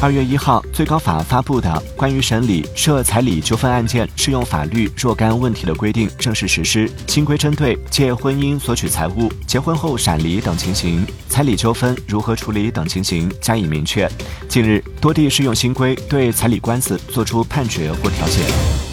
二月一号最高法发布的关于审理涉彩礼纠纷案件适用法律若干问题的规定正式实施新规针对借婚姻索取财物结婚后闪离等情形彩礼纠纷如何处理等情形加以明确。近日多地适用新规对彩礼官司作出判决或调解。